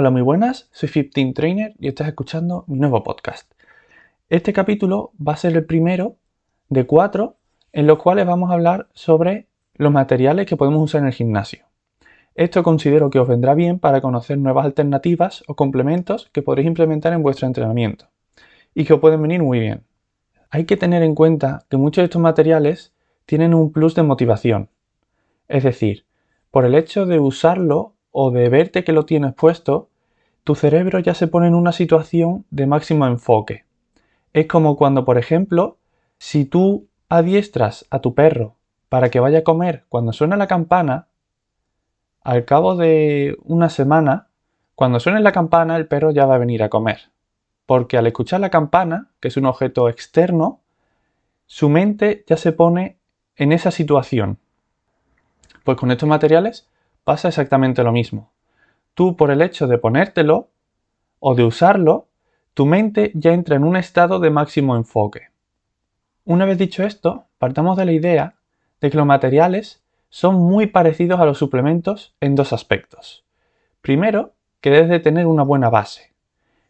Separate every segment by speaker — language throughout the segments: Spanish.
Speaker 1: Hola, muy buenas, soy 15 Trainer y estás escuchando mi nuevo podcast. Este capítulo va a ser el primero de cuatro en los cuales vamos a hablar sobre los materiales que podemos usar en el gimnasio. Esto considero que os vendrá bien para conocer nuevas alternativas o complementos que podréis implementar en vuestro entrenamiento y que os pueden venir muy bien. Hay que tener en cuenta que muchos de estos materiales tienen un plus de motivación. Es decir, por el hecho de usarlo o de verte que lo tienes puesto, tu cerebro ya se pone en una situación de máximo enfoque. Es como cuando, por ejemplo, si tú adiestras a tu perro para que vaya a comer cuando suena la campana, al cabo de una semana, cuando suene la campana, el perro ya va a venir a comer. Porque al escuchar la campana, que es un objeto externo, su mente ya se pone en esa situación. Pues con estos materiales pasa exactamente lo mismo. Tú por el hecho de ponértelo o de usarlo, tu mente ya entra en un estado de máximo enfoque. Una vez dicho esto, partamos de la idea de que los materiales son muy parecidos a los suplementos en dos aspectos. Primero, que debes de tener una buena base.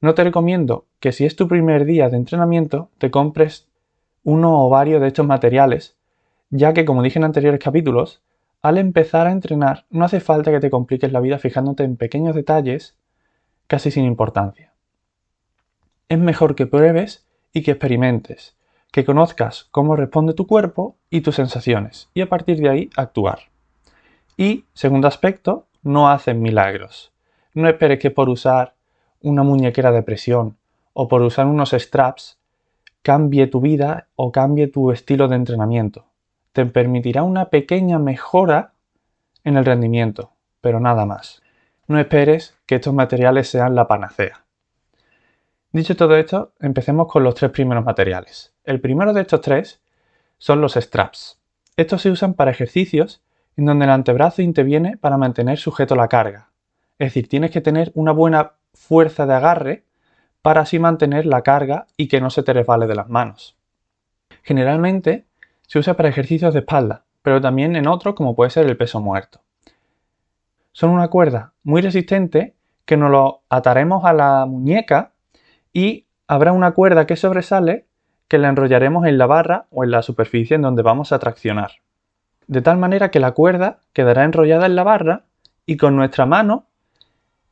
Speaker 1: No te recomiendo que si es tu primer día de entrenamiento te compres uno o varios de estos materiales, ya que como dije en anteriores capítulos, al empezar a entrenar no hace falta que te compliques la vida fijándote en pequeños detalles casi sin importancia. Es mejor que pruebes y que experimentes, que conozcas cómo responde tu cuerpo y tus sensaciones y a partir de ahí actuar. Y, segundo aspecto, no hacen milagros. No esperes que por usar una muñequera de presión o por usar unos straps cambie tu vida o cambie tu estilo de entrenamiento te permitirá una pequeña mejora en el rendimiento, pero nada más. No esperes que estos materiales sean la panacea. Dicho todo esto, empecemos con los tres primeros materiales. El primero de estos tres son los straps. Estos se usan para ejercicios en donde el antebrazo interviene para mantener sujeto la carga. Es decir, tienes que tener una buena fuerza de agarre para así mantener la carga y que no se te resbale de las manos. Generalmente se usa para ejercicios de espalda, pero también en otros como puede ser el peso muerto. Son una cuerda muy resistente que nos lo ataremos a la muñeca y habrá una cuerda que sobresale que la enrollaremos en la barra o en la superficie en donde vamos a traccionar. De tal manera que la cuerda quedará enrollada en la barra y con nuestra mano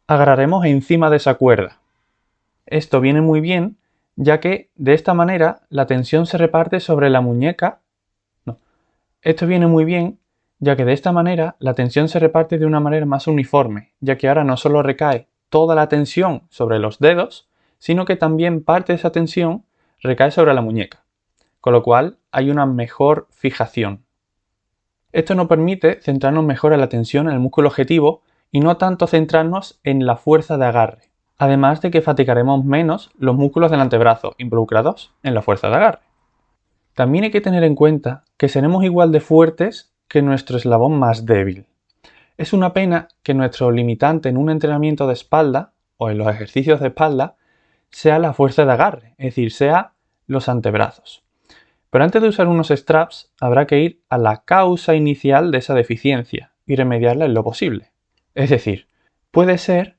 Speaker 1: agarraremos encima de esa cuerda. Esto viene muy bien ya que de esta manera la tensión se reparte sobre la muñeca esto viene muy bien, ya que de esta manera la tensión se reparte de una manera más uniforme, ya que ahora no solo recae toda la tensión sobre los dedos, sino que también parte de esa tensión recae sobre la muñeca, con lo cual hay una mejor fijación. Esto nos permite centrarnos mejor en la tensión en el músculo objetivo y no tanto centrarnos en la fuerza de agarre, además de que fatigaremos menos los músculos del antebrazo involucrados en la fuerza de agarre. También hay que tener en cuenta que seremos igual de fuertes que nuestro eslabón más débil. Es una pena que nuestro limitante en un entrenamiento de espalda o en los ejercicios de espalda sea la fuerza de agarre, es decir, sea los antebrazos. Pero antes de usar unos straps habrá que ir a la causa inicial de esa deficiencia y remediarla en lo posible. Es decir, puede ser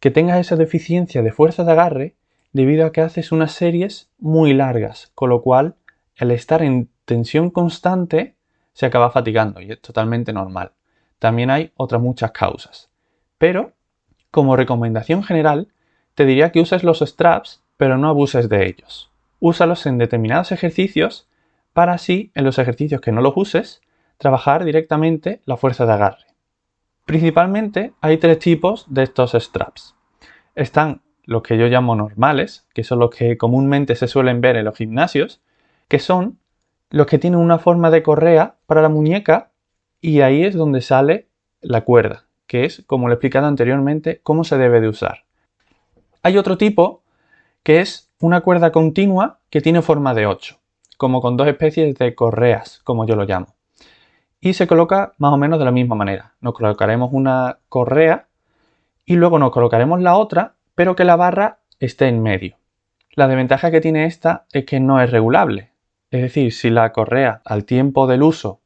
Speaker 1: que tengas esa deficiencia de fuerza de agarre debido a que haces unas series muy largas, con lo cual el estar en tensión constante se acaba fatigando y es totalmente normal. También hay otras muchas causas. Pero, como recomendación general, te diría que uses los straps, pero no abuses de ellos. Úsalos en determinados ejercicios para así, en los ejercicios que no los uses, trabajar directamente la fuerza de agarre. Principalmente hay tres tipos de estos straps. Están los que yo llamo normales, que son los que comúnmente se suelen ver en los gimnasios, que son los que tienen una forma de correa para la muñeca y ahí es donde sale la cuerda, que es, como lo he explicado anteriormente, cómo se debe de usar. Hay otro tipo que es una cuerda continua que tiene forma de 8, como con dos especies de correas, como yo lo llamo. Y se coloca más o menos de la misma manera. Nos colocaremos una correa y luego nos colocaremos la otra, pero que la barra esté en medio. La desventaja que tiene esta es que no es regulable, es decir, si la correa al tiempo del uso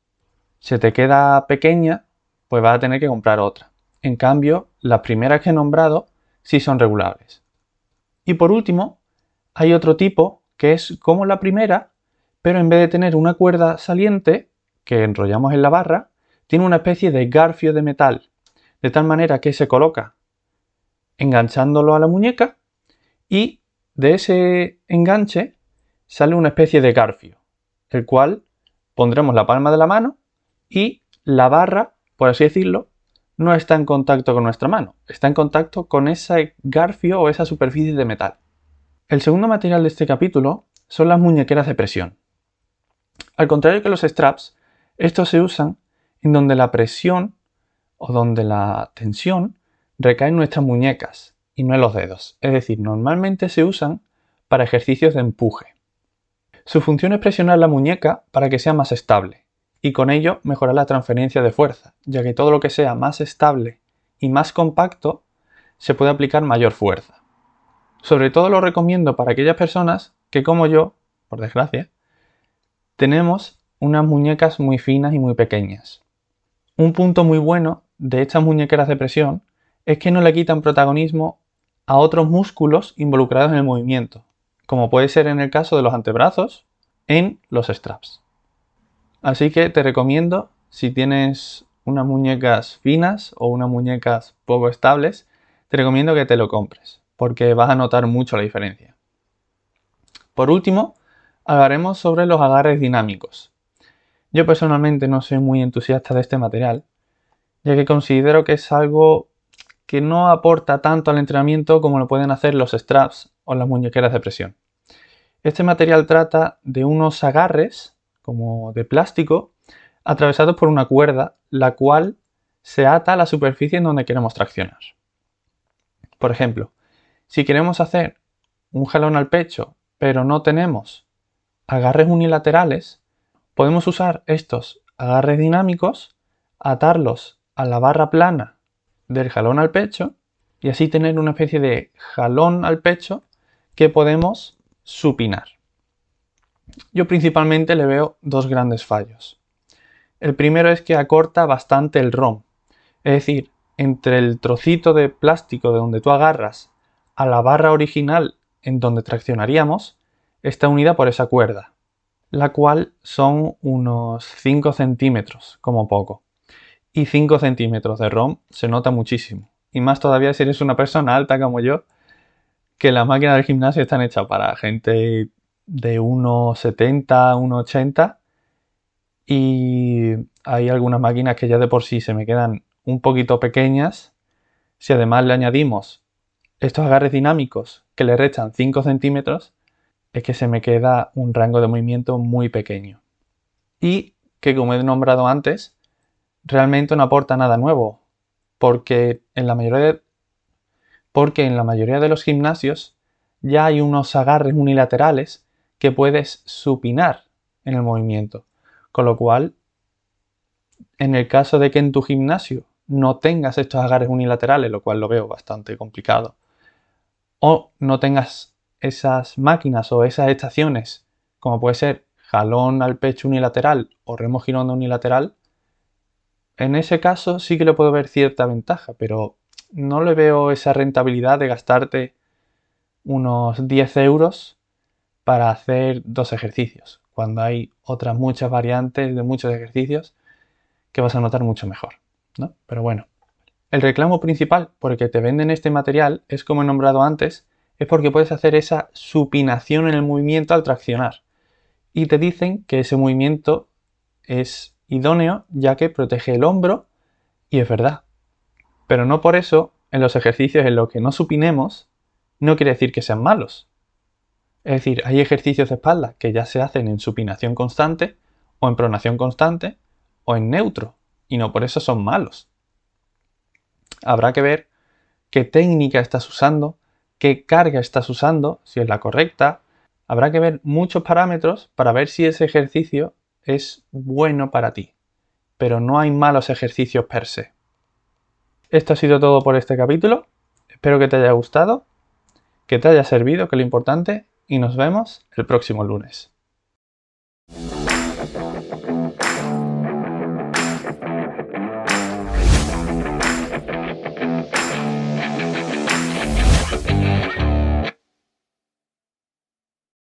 Speaker 1: se te queda pequeña, pues vas a tener que comprar otra. En cambio, las primeras que he nombrado si son regulables. Y por último, hay otro tipo que es como la primera, pero en vez de tener una cuerda saliente que enrollamos en la barra, tiene una especie de garfio de metal, de tal manera que se coloca enganchándolo a la muñeca y de ese enganche sale una especie de garfio, el cual pondremos la palma de la mano y la barra, por así decirlo, no está en contacto con nuestra mano, está en contacto con ese garfio o esa superficie de metal. El segundo material de este capítulo son las muñequeras de presión. Al contrario que los straps, estos se usan en donde la presión o donde la tensión recae en nuestras muñecas y no en los dedos. Es decir, normalmente se usan para ejercicios de empuje. Su función es presionar la muñeca para que sea más estable y con ello mejorar la transferencia de fuerza, ya que todo lo que sea más estable y más compacto se puede aplicar mayor fuerza. Sobre todo lo recomiendo para aquellas personas que como yo, por desgracia, tenemos unas muñecas muy finas y muy pequeñas. Un punto muy bueno de estas muñequeras de presión es que no le quitan protagonismo a otros músculos involucrados en el movimiento, como puede ser en el caso de los antebrazos en los straps. Así que te recomiendo, si tienes unas muñecas finas o unas muñecas poco estables, te recomiendo que te lo compres, porque vas a notar mucho la diferencia. Por último, hablaremos sobre los agarres dinámicos. Yo personalmente no soy muy entusiasta de este material, ya que considero que es algo que no aporta tanto al entrenamiento como lo pueden hacer los straps o las muñequeras de presión. Este material trata de unos agarres como de plástico, atravesados por una cuerda, la cual se ata a la superficie en donde queremos traccionar. Por ejemplo, si queremos hacer un jalón al pecho, pero no tenemos agarres unilaterales, podemos usar estos agarres dinámicos, atarlos a la barra plana del jalón al pecho y así tener una especie de jalón al pecho que podemos supinar. Yo principalmente le veo dos grandes fallos. El primero es que acorta bastante el ROM, es decir, entre el trocito de plástico de donde tú agarras a la barra original en donde traccionaríamos, está unida por esa cuerda, la cual son unos 5 centímetros como poco. Y 5 centímetros de ROM se nota muchísimo. Y más todavía si eres una persona alta como yo, que las máquinas del gimnasio están hechas para gente de 1,70, 1,80 y hay algunas máquinas que ya de por sí se me quedan un poquito pequeñas. Si además le añadimos estos agarres dinámicos que le rechan 5 centímetros, es que se me queda un rango de movimiento muy pequeño. Y que como he nombrado antes, realmente no aporta nada nuevo, porque en la mayoría porque en la mayoría de los gimnasios ya hay unos agarres unilaterales que puedes supinar en el movimiento. Con lo cual, en el caso de que en tu gimnasio no tengas estos agarres unilaterales, lo cual lo veo bastante complicado, o no tengas esas máquinas o esas estaciones, como puede ser jalón al pecho unilateral o remo girón unilateral, en ese caso sí que le puedo ver cierta ventaja, pero no le veo esa rentabilidad de gastarte unos 10 euros para hacer dos ejercicios, cuando hay otras muchas variantes de muchos ejercicios que vas a notar mucho mejor. ¿no? Pero bueno, el reclamo principal por el que te venden este material es, como he nombrado antes, es porque puedes hacer esa supinación en el movimiento al traccionar. Y te dicen que ese movimiento es idóneo ya que protege el hombro y es verdad. Pero no por eso en los ejercicios en los que no supinemos no quiere decir que sean malos. Es decir, hay ejercicios de espalda que ya se hacen en supinación constante o en pronación constante o en neutro y no por eso son malos. Habrá que ver qué técnica estás usando, qué carga estás usando, si es la correcta. Habrá que ver muchos parámetros para ver si ese ejercicio es bueno para ti. Pero no hay malos ejercicios per se. Esto ha sido todo por este capítulo. Espero que te haya gustado, que te haya servido, que lo importante, y nos vemos el próximo lunes.